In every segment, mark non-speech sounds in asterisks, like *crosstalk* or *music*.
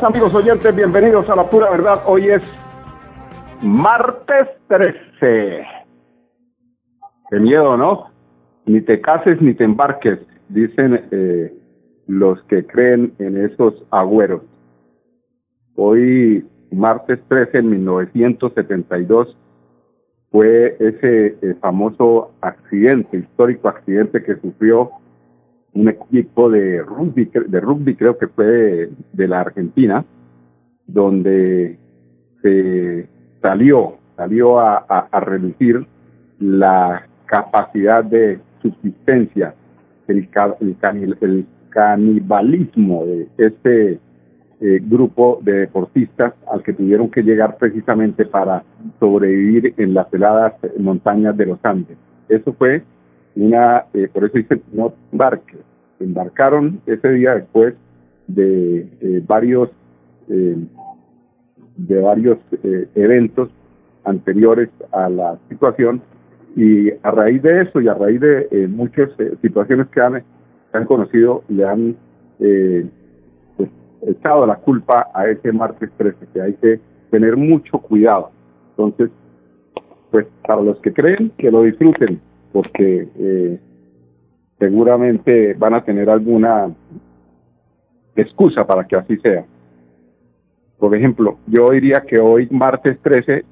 Amigos oyentes. Bienvenidos a la pura verdad. Hoy es martes 13. Qué miedo, ¿no? Ni te cases ni te embarques, dicen eh, los que creen en esos agüeros. Hoy, martes 13 en 1972, fue ese eh, famoso accidente, histórico accidente que sufrió un equipo de rugby, de rugby creo que fue de, la Argentina, donde se salió, salió a, reducir la capacidad de subsistencia, el, el, canibalismo de este eh, grupo de deportistas al que tuvieron que llegar precisamente para sobrevivir en las heladas montañas de los Andes. Eso fue una, eh, por eso dice no embarque. Embarcaron ese día después de eh, varios eh, de varios eventos anteriores a la situación. Y a raíz de eso y a raíz de muchas situaciones que han, han conocido le han pues, echado la culpa a ese martes 13 que hay que tener mucho cuidado. Entonces pues para los que creen que lo disfruten porque eh, seguramente van a tener alguna excusa para que así sea. Por ejemplo, yo diría que hoy, martes 13,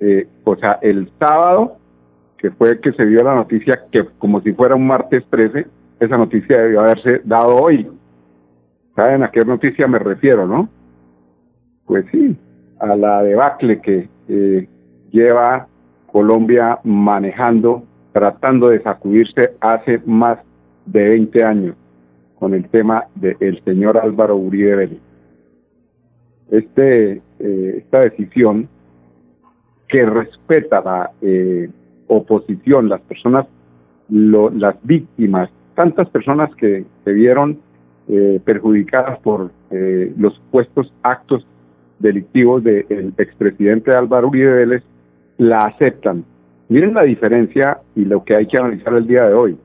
eh, o sea, el sábado, que fue que se dio la noticia que como si fuera un martes 13, esa noticia debió haberse dado hoy. ¿Saben a qué noticia me refiero, no? Pues sí, a la debacle que eh, lleva Colombia manejando tratando de sacudirse hace más de 20 años con el tema del señor Álvaro Uribe Vélez. Este, eh, esta decisión que respeta la eh, oposición, las personas, las víctimas, tantas personas que se vieron eh, perjudicadas por los supuestos actos delictivos del expresidente Álvaro Uribe Vélez, la aceptan Miren la diferencia y lo que hay que analizar el día de hoy.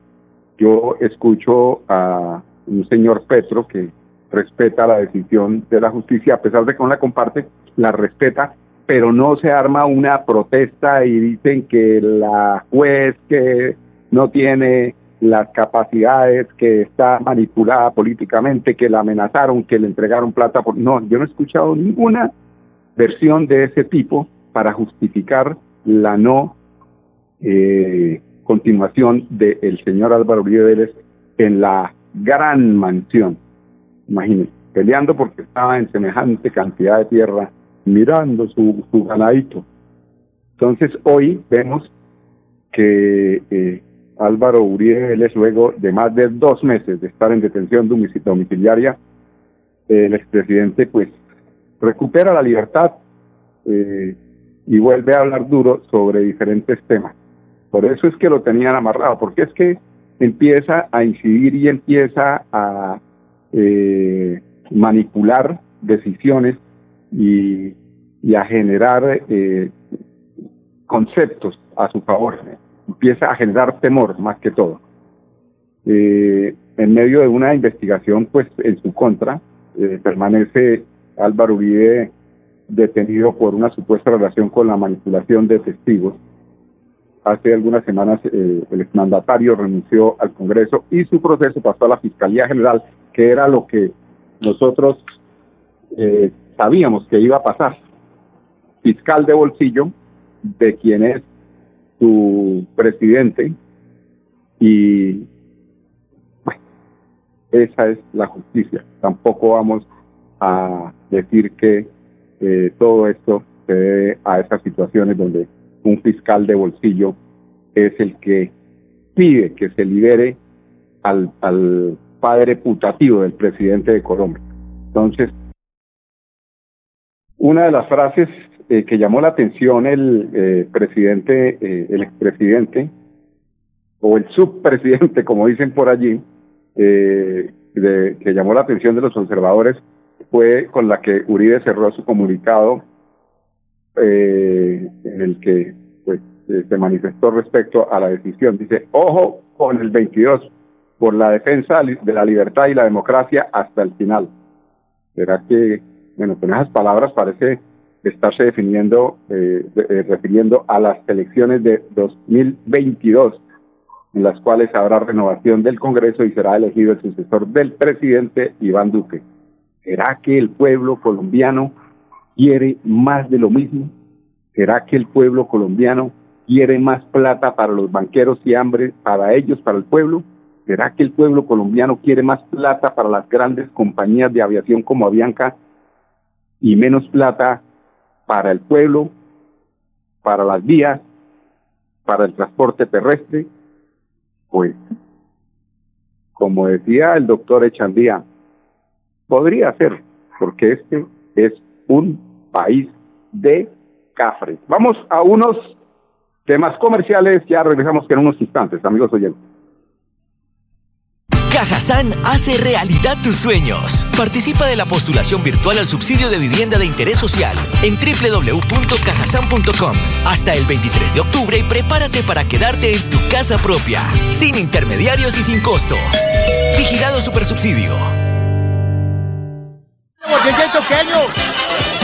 Yo escucho a un señor Petro que respeta la decisión de la justicia, a pesar de que no la comparte, la respeta, pero no se arma una protesta y dicen que la juez que no tiene las capacidades, que está manipulada políticamente, que la amenazaron, que le entregaron plata. No, yo no he escuchado ninguna versión de ese tipo para justificar la no eh, continuación del señor Álvaro Uribe Vélez en la gran mansión. Imagínense, peleando porque estaba en semejante cantidad de tierra, mirando su, su ganadito. Entonces hoy vemos que eh, Álvaro Uribe Vélez, luego de más de dos meses de estar en detención domiciliaria, el expresidente pues recupera la libertad eh, y vuelve a hablar duro sobre diferentes temas. Por eso es que lo tenían amarrado, porque es que empieza a incidir y empieza a eh, manipular decisiones y, a generar eh, conceptos a su favor. Empieza a generar temor más que todo. Eh, en medio de una investigación, pues en su contra, permanece Álvaro Uribe detenido por una supuesta relación con la manipulación de testigos Hace algunas semanas eh, el exmandatario renunció al Congreso y su proceso pasó a la Fiscalía General, que era lo que nosotros eh, sabíamos que iba a pasar. Fiscal de bolsillo de quien es su presidente y bueno, esa es la justicia. Tampoco vamos a decir que eh, todo esto se debe a esas situaciones donde un fiscal de bolsillo es el que pide que se libere al, padre putativo del presidente de Colombia. Entonces, una de las frases eh, que llamó la atención el eh, presidente, eh, el expresidente, o el subpresidente, *laughs* como dicen por allí, eh, de, que llamó la atención de los conservadores, fue con la que Uribe cerró su comunicado eh, en el que pues, eh, se manifestó respecto a la decisión. Dice, ojo con el 22, por la defensa de la libertad y la democracia hasta el final. ¿Será que, bueno, con esas palabras parece estarse definiendo, eh, eh, refiriendo a las elecciones de 2022, en las cuales habrá renovación del Congreso y será elegido el sucesor del presidente Iván Duque. ¿Será que el pueblo colombiano quiere más de lo mismo? ¿Será que el pueblo colombiano quiere más plata para los banqueros y hambre para ellos, para el pueblo? ¿Será que el pueblo colombiano quiere más plata para las grandes compañías de aviación como Avianca y menos plata para el pueblo, para las vías, para el transporte terrestre? Pues, como decía el doctor Echandía, podría ser, porque este es un país de cafres. Vamos a unos temas comerciales, ya regresamos en unos instantes, amigos oyentes. Cajazán hace realidad tus sueños. Participa de la postulación virtual al subsidio de vivienda de interés social en www.cajasan.com hasta el 23 de octubre y prepárate para quedarte en tu casa propia, sin intermediarios y sin costo. Vigilado Supersubsidio. Pequeño.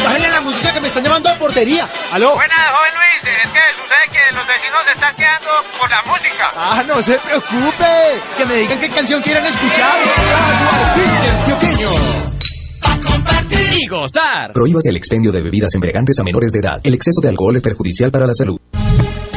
Bájale la música que me están llamando a portería. ¿Aló? Buenas, joven Luis. Es que sucede que los vecinos se están quedando por la música. Ah, no se preocupe. Que me digan qué canción quieren escuchar. compartir y gozar. Prohíbas el expendio de bebidas embriagantes a menores de edad. El exceso de alcohol es perjudicial para la salud.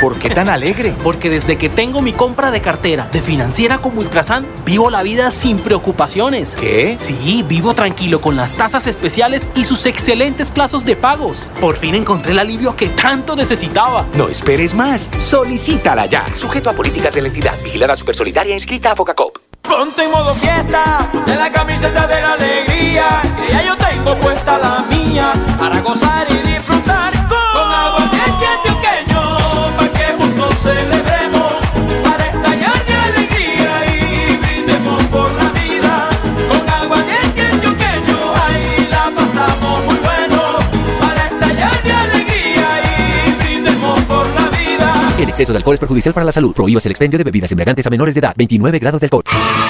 ¿Por qué tan alegre? Porque desde que tengo mi compra de cartera de financiera como Ultrasan, vivo la vida sin preocupaciones. ¿Qué? Sí, vivo tranquilo con las tasas especiales y sus excelentes plazos de pagos. Por fin encontré el alivio que tanto necesitaba. No esperes más. Solicítala ya. Sujeto a políticas de la entidad. Vigilada Supersolidaria inscrita a Focacop. Ponte en modo fiesta, de la camiseta de la alegría, que ya yo tengo puesta la mía, para gozar y exceso de alcohol es perjudicial para la salud. Prohíbas el expendio de bebidas embriagantes a menores de edad. 29 grados de alcohol.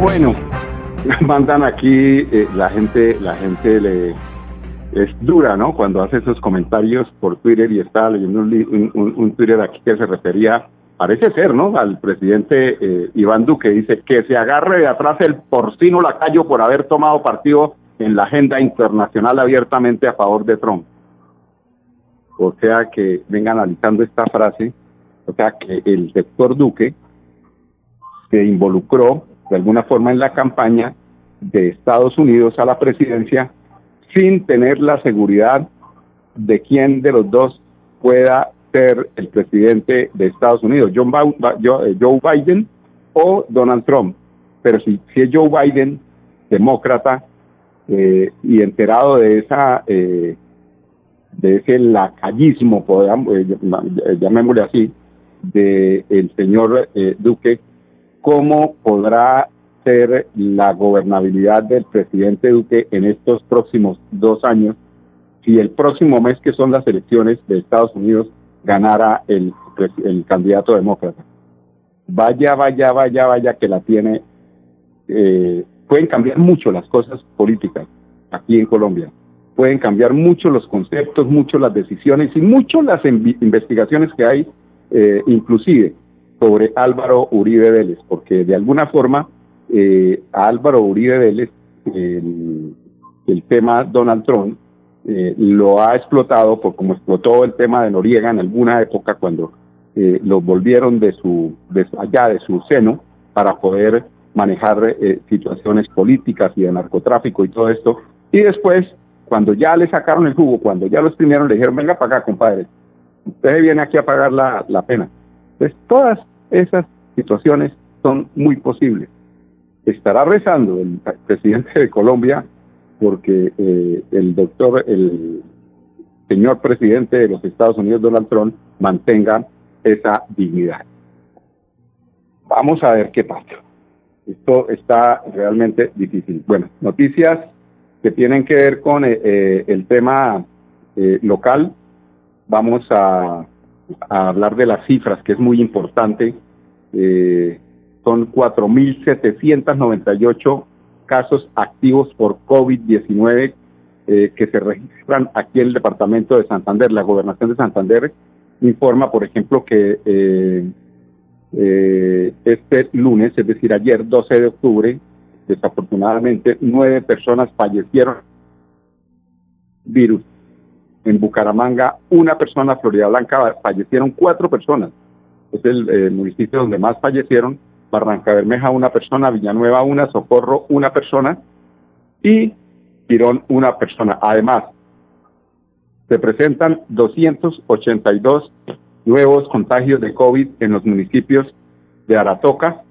Bueno, *laughs* mandan aquí eh, la gente, la gente le es dura, ¿no? Cuando hace esos comentarios por Twitter y está leyendo un, un- un Twitter aquí que se refería, parece ser, ¿no? Al presidente eh, Iván Duque dice que se agarre de atrás el porcino lacayo por haber tomado partido en la agenda internacional abiertamente a favor de Trump. o sea que venga analizando esta frase, o sea que el sector Duque se involucró de alguna forma en la campaña de Estados Unidos a la presidencia sin tener la seguridad de quién de los dos pueda ser el presidente de Estados Unidos, eh, Joe Biden o Donald Trump. Pero si, si es Joe Biden, demócrata, eh, y enterado de esa eh, de ese lacayismo, podamos, llamémosle así, del el señor Duque, ¿cómo podrá ser la gobernabilidad del presidente Duque en estos próximos dos años si el próximo mes, que son las elecciones de Estados Unidos, ganara el, candidato demócrata. Vaya, vaya, vaya, vaya que la tiene. Eh, pueden cambiar mucho las cosas políticas aquí en Colombia. Pueden cambiar mucho los conceptos, mucho las decisiones y mucho las investigaciones que hay, eh, inclusive sobre Álvaro Uribe Vélez, porque de alguna forma eh, Álvaro Uribe Vélez el, tema Donald Trump eh, lo ha explotado por como explotó el tema de Noriega en alguna época cuando eh, lo volvieron de su de, allá de su seno para poder manejar eh, situaciones políticas y de narcotráfico y todo esto. Y después cuando ya le sacaron el jugo cuando ya lo exprimieron le dijeron venga para acá compadre usted viene aquí a pagar la pena entonces todas esas situaciones son muy posibles estará rezando el presidente de Colombia porque eh, el doctor, el señor presidente de los Estados Unidos, Donald Trump, mantenga esa dignidad. Vamos a ver qué pasa. Esto está realmente difícil. Bueno, noticias que tienen que ver con eh, eh, el tema local. Vamos a, a, hablar de las cifras, que es muy importante. son 4.798 casos activos por COVID-19 eh, que se registran aquí en el departamento de Santander. La gobernación de Santander informa, por ejemplo, que eh, eh, este lunes, es decir, ayer 12 de octubre, desafortunadamente nueve personas fallecieron virus. En Bucaramanga, una persona, Florida Blanca, fallecieron cuatro personas. Es el municipio donde más fallecieron Barranca Bermeja una persona, Villanueva una, Socorro una persona y Girón una persona. Además, se presentan 282 nuevos contagios de COVID en los municipios de Aratoca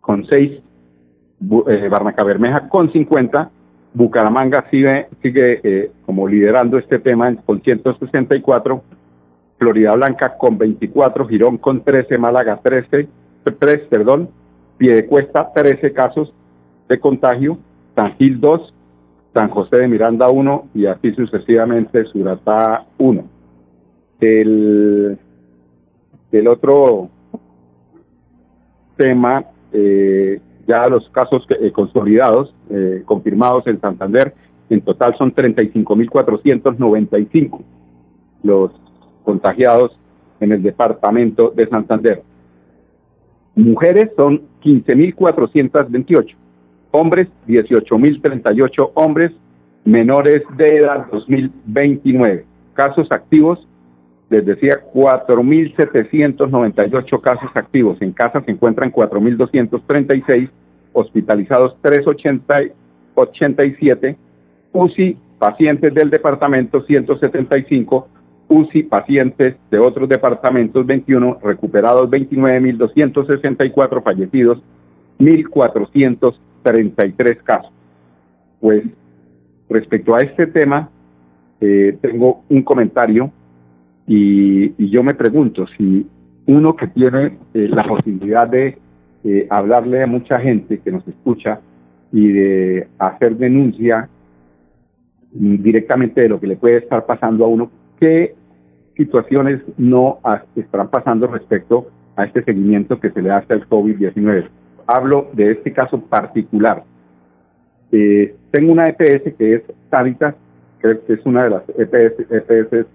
con 6, eh, Barranca Bermeja con 50, Bucaramanga sigue, eh, como liderando este tema con 164, Florida Blanca con 24, Girón con 13, Málaga 13, tres, perdón, Piedecuesta 13 casos de contagio, San Gil 2, San José de Miranda 1 y así sucesivamente Suratá 1. El, el otro tema, eh, ya los casos eh, consolidados, eh, confirmados en Santander, en total son 35.495 los contagiados en el departamento de Santander. Mujeres son 15.428, hombres 18.038 hombres, menores de edad 2029. Casos activos, les decía 4.798 casos activos. En casa se encuentran 4.236, hospitalizados 387, UCI pacientes del departamento 175, UCI pacientes de otros departamentos 21, recuperados 29.264, fallecidos 1.433 casos. Pues respecto a este tema, eh, tengo un comentario y, yo me pregunto si uno que tiene eh, la posibilidad de eh, hablarle a mucha gente que nos escucha y de hacer denuncia directamente de lo que le puede estar pasando a uno, qué situaciones no estarán pasando respecto a este seguimiento que se le hace al COVID-19. Hablo de este caso particular. Eh, tengo una EPS que es Sanitas, que es una de las EPS, EPS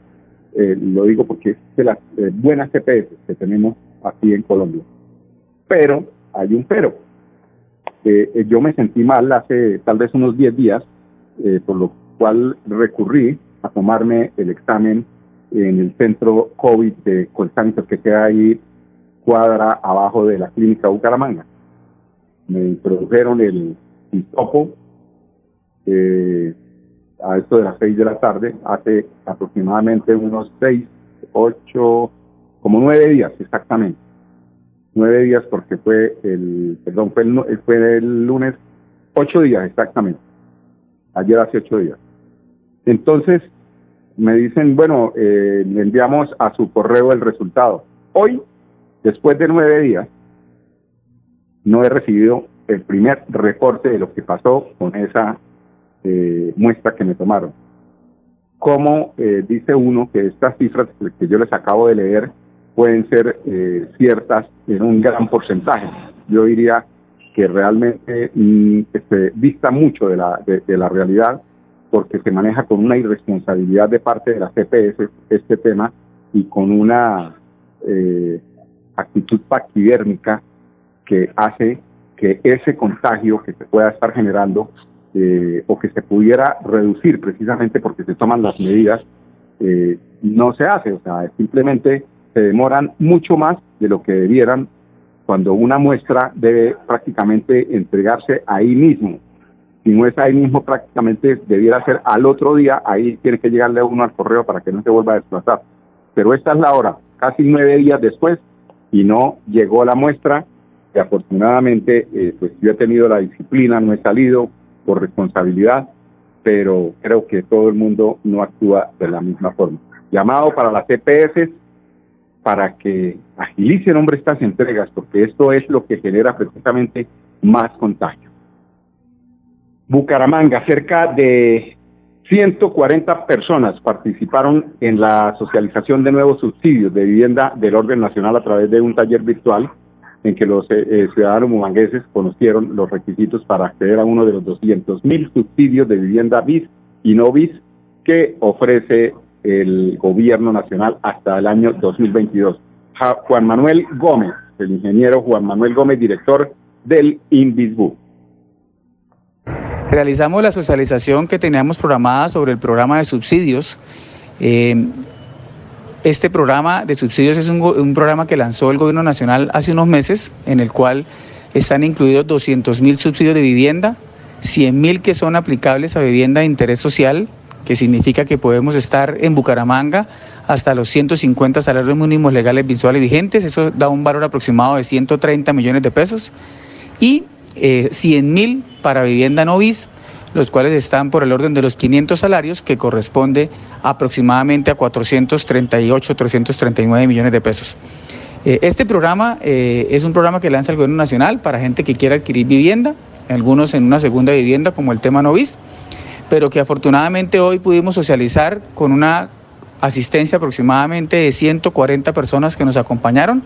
eh, lo digo porque es de las eh, buenas EPS que tenemos aquí en Colombia. Pero hay un pero. yo me sentí mal hace tal vez unos 10 días, por lo cual recurrí a tomarme el examen en el centro COVID de Colsanitos que queda ahí cuadra abajo de la clínica Bucaramanga. Me introdujeron el hisopo eh, a esto de las seis de la tarde, hace aproximadamente unos seis, ocho, como nueve días exactamente. Nueve días porque fue el, perdón, fue el, fue el lunes, ocho días exactamente. Ayer hace ocho días. Entonces, me dicen, bueno, eh, enviamos a su correo el resultado. Hoy, después de nueve días, no he recibido el primer reporte de lo que pasó con esa eh, muestra que me tomaron. Como eh, dice uno que estas cifras que yo les acabo de leer pueden ser eh, ciertas en un gran porcentaje. Yo diría que realmente mm, se dista mucho de la, de, la realidad porque se maneja con una irresponsabilidad de parte de la CPS este tema y con una eh, actitud paquidérmica que hace que ese contagio que se pueda estar generando eh, o que se pudiera reducir precisamente porque se toman las medidas, eh, no se hace. O sea, simplemente se demoran mucho más de lo que debieran cuando una muestra debe prácticamente entregarse ahí mismo. Si no es ahí mismo, prácticamente debiera ser al otro día, ahí tiene que llegarle uno al correo para que no se vuelva a desplazar. Pero esta es la hora, casi nueve días después, y no llegó la muestra, y afortunadamente, eh, pues yo he tenido la disciplina, no he salido por responsabilidad, pero creo que todo el mundo no actúa de la misma forma. Llamado para las EPS para que agilicen, hombre, estas entregas, porque esto es lo que genera precisamente más contagio. Bucaramanga, cerca de 140 personas participaron en la socialización de nuevos subsidios de vivienda del orden nacional a través de un taller virtual en que los eh, eh, ciudadanos mumangueses conocieron los requisitos para acceder a uno de los 200 mil subsidios de vivienda BIS y no BIS que ofrece el gobierno nacional hasta el año 2022. Juan Manuel Gómez, el ingeniero Juan Manuel Gómez, director del INVISBU. Realizamos la socialización que teníamos programada sobre el programa de subsidios. Eh, este programa de subsidios es un, programa que lanzó el Gobierno Nacional hace unos meses, en el cual están incluidos 200 mil subsidios de vivienda, 100 mil que son aplicables a vivienda de interés social, que significa que podemos estar en Bucaramanga hasta los 150 salarios mínimos legales visuales vigentes, eso da un valor aproximado de 130 millones de pesos, y eh, 100 mil para vivienda novis, los cuales están por el orden de los 500 salarios, que corresponde aproximadamente a 438, 339 millones de pesos. Eh, este programa eh, es un programa que lanza el Gobierno Nacional para gente que quiera adquirir vivienda, algunos en una segunda vivienda, como el tema Novis, pero que afortunadamente hoy pudimos socializar con una asistencia aproximadamente de 140 personas que nos acompañaron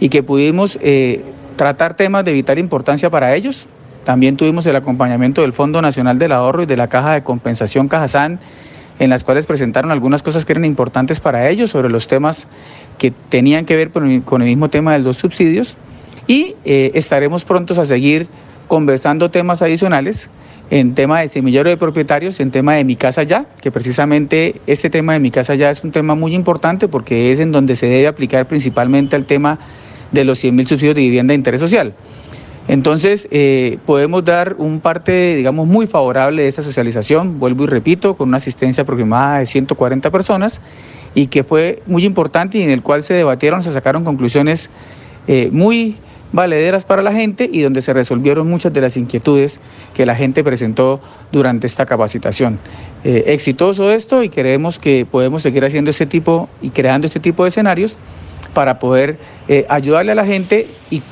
y que pudimos eh, tratar temas de vital importancia para ellos. También tuvimos el acompañamiento del Fondo Nacional del Ahorro y de la Caja de Compensación Cajazán, en las cuales presentaron algunas cosas que eran importantes para ellos sobre los temas que tenían que ver con el, mismo tema de los subsidios. Y eh, estaremos prontos a seguir conversando temas adicionales en tema de semillero de propietarios, en tema de Mi Casa Ya, que precisamente este tema de Mi Casa Ya es un tema muy importante porque es en donde se debe aplicar principalmente el tema de los 100.000 subsidios de vivienda de interés social. Entonces, eh, podemos dar un parte, digamos, muy favorable de esa socialización, vuelvo y repito, con una asistencia aproximada de 140 personas y que fue muy importante y en el cual se debatieron, se sacaron conclusiones eh, muy valederas para la gente y donde se resolvieron muchas de las inquietudes que la gente presentó durante esta capacitación. Eh, exitoso esto y creemos que podemos seguir haciendo este tipo y creando este tipo de escenarios para poder ayudarle a la gente y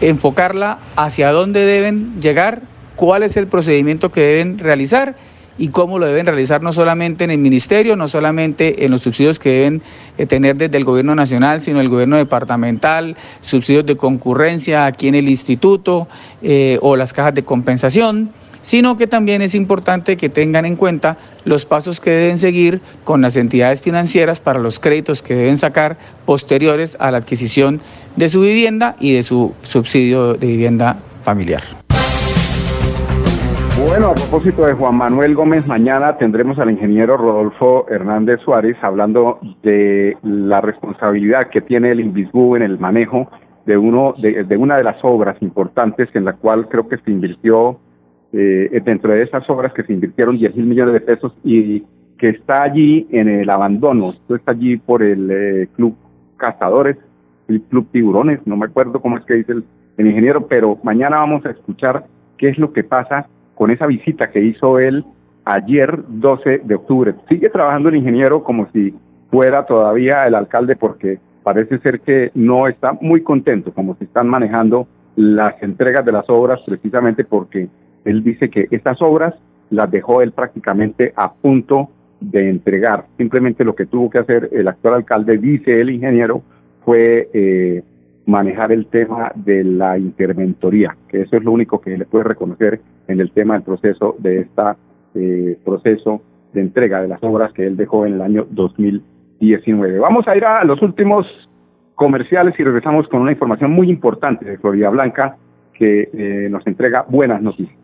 enfocarla hacia dónde deben llegar, cuál es el procedimiento que deben realizar y cómo lo deben realizar no solamente en el ministerio, no solamente en los subsidios que deben eh, tener desde el gobierno nacional, sino el gobierno departamental, subsidios de concurrencia aquí en el instituto eh, o las cajas de compensación sino que también es importante que tengan en cuenta los pasos que deben seguir con las entidades financieras para los créditos que deben sacar posteriores a la adquisición de su vivienda y de su subsidio de vivienda familiar. Bueno, a propósito de Juan Manuel Gómez, mañana tendremos al ingeniero Rodolfo Hernández Suárez hablando de la responsabilidad que tiene el Invisbu en el manejo de uno de, una de las obras importantes en la cual creo que se invirtió eh, dentro de esas obras que se invirtieron 10 mil millones de pesos y que está allí en el abandono, esto está allí por el eh, Club Cazadores, el Club Tiburones, no me acuerdo cómo es que dice el, ingeniero, pero mañana vamos a escuchar qué es lo que pasa con esa visita que hizo él ayer 12 de octubre. Sigue trabajando el ingeniero como si fuera todavía el alcalde porque parece ser que no está muy contento como se están manejando las entregas de las obras precisamente porque él dice que estas obras las dejó él prácticamente a punto de entregar. Simplemente lo que tuvo que hacer el actual alcalde, dice el ingeniero, fue eh, manejar el tema de la interventoría, que eso es lo único que le puede reconocer en el tema del proceso de este proceso de entrega de las obras que él dejó en el año 2019. Vamos a ir a los últimos comerciales y regresamos con una información muy importante de Florida Blanca que eh, nos entrega buenas noticias.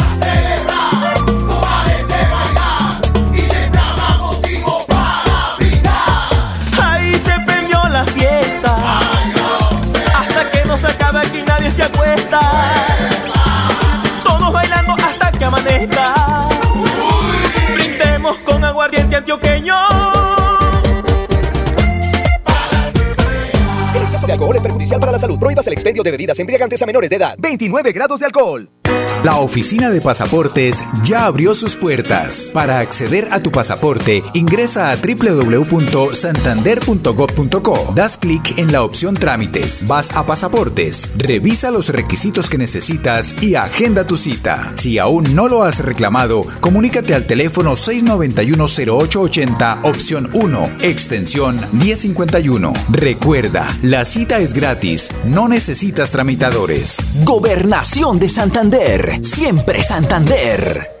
Para la salud. Prohíbas el expendio de bebidas embriagantes a menores de edad. 29 grados de alcohol. La oficina de pasaportes ya abrió sus puertas. Para acceder a tu pasaporte, ingresa a www.santander.gov.co. Das clic en la opción Trámites. Vas a Pasaportes. Revisa los requisitos que necesitas y agenda tu cita. Si aún no lo has reclamado, comunícate al teléfono 691-0880, opción 1, extensión 1051. Recuerda, la cita es gratis. No necesitas tramitadores. Gobernación de Santander. Siempre Santander.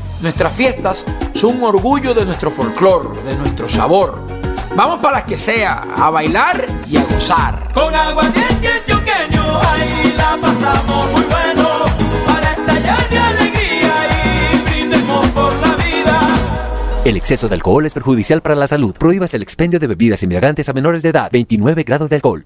nuestras fiestas son un orgullo de nuestro folclor, de nuestro sabor. Vamos para las que sea, a bailar y a gozar. Con aguardiente antioqueño, ahí la pasamos muy bueno. Para estallar de alegría y brindemos por la vida. El exceso de alcohol es perjudicial para la salud. Prohíbas el expendio de bebidas embriagantes a menores de edad. 29 grados de alcohol.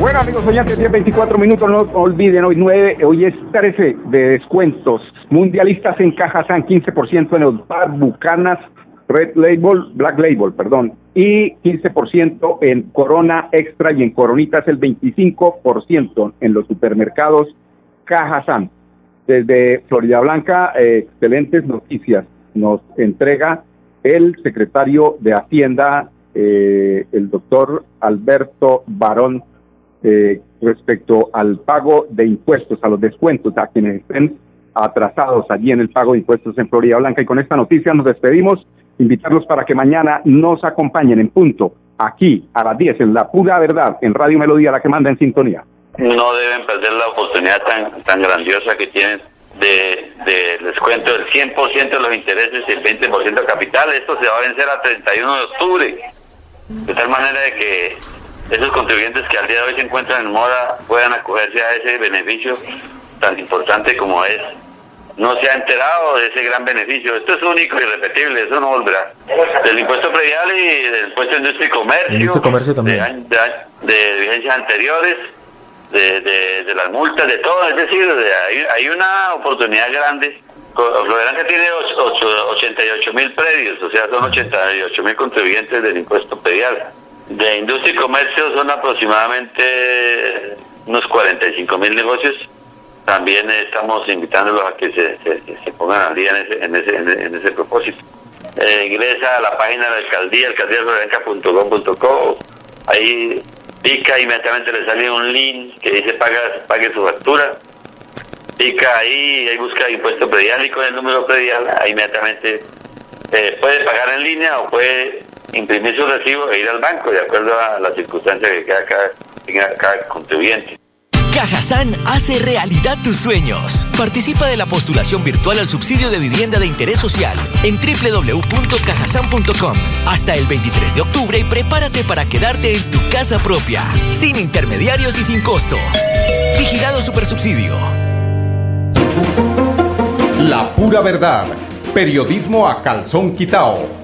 Bueno amigos oyentes, 10, 24 minutos, no olviden, hoy 9, hoy es 13 de descuentos. Mundialistas en Cajazán, 15% en los bar, Bucanas, Red Label, Black Label, perdón, y 15% en Corona Extra y en Coronitas el 25% en los supermercados Cajazán. Desde Florida Blanca, eh, excelentes noticias nos entrega el secretario de Hacienda, eh, el doctor Alberto Barón eh, respecto al pago de impuestos, a los descuentos a quienes estén atrasados allí en el pago de impuestos en Florida Blanca. Y con esta noticia nos despedimos, invitarlos para que mañana nos acompañen en punto, aquí a las 10, en La Pura Verdad, en Radio Melodía, la que manda en sintonía. No deben perder la oportunidad tan, tan grandiosa que tienen de, de descuento del 100% de los intereses y el 20% de capital. Esto se va a vencer a 31 de octubre. De tal manera de que esos contribuyentes que al día de hoy se encuentran en mora puedan acogerse a ese beneficio tan importante como es no se ha enterado de ese gran beneficio. Esto es único y irrepetible, eso no volverá. Del impuesto predial y del impuesto de industria y comercio, Industria y comercio también. De, de de vigencias anteriores, de, de, de las multas, de todo. Es decir, de- hay, hay una oportunidad grande. Florencia tiene och- ocho- 88 mil predios, o sea, son 88 mil contribuyentes del impuesto predial. De industria y comercio son aproximadamente unos 45 mil negocios. También estamos invitándolos a que se, se- se pongan al día en ese, en ese, en ese- propósito. Eh, ingresa a la página de la alcaldía, alcaldía.co. Ahí pica, inmediatamente le sale un link que dice paga, pague su factura. Pica ahí, ahí busca impuesto predial y con el número predial, ahí inmediatamente eh, puede pagar en línea o puede imprimir su recibo e ir al banco de acuerdo a las circunstancias que cada, cada, tenga cada contribuyente. Cajazán hace realidad tus sueños. Participa de la postulación virtual al subsidio de vivienda de interés social en www.cajazán.com hasta el 23 de octubre y prepárate para quedarte en tu casa propia, sin intermediarios y sin costo. Vigilado Supersubsidio. La pura verdad. Periodismo a calzón quitao.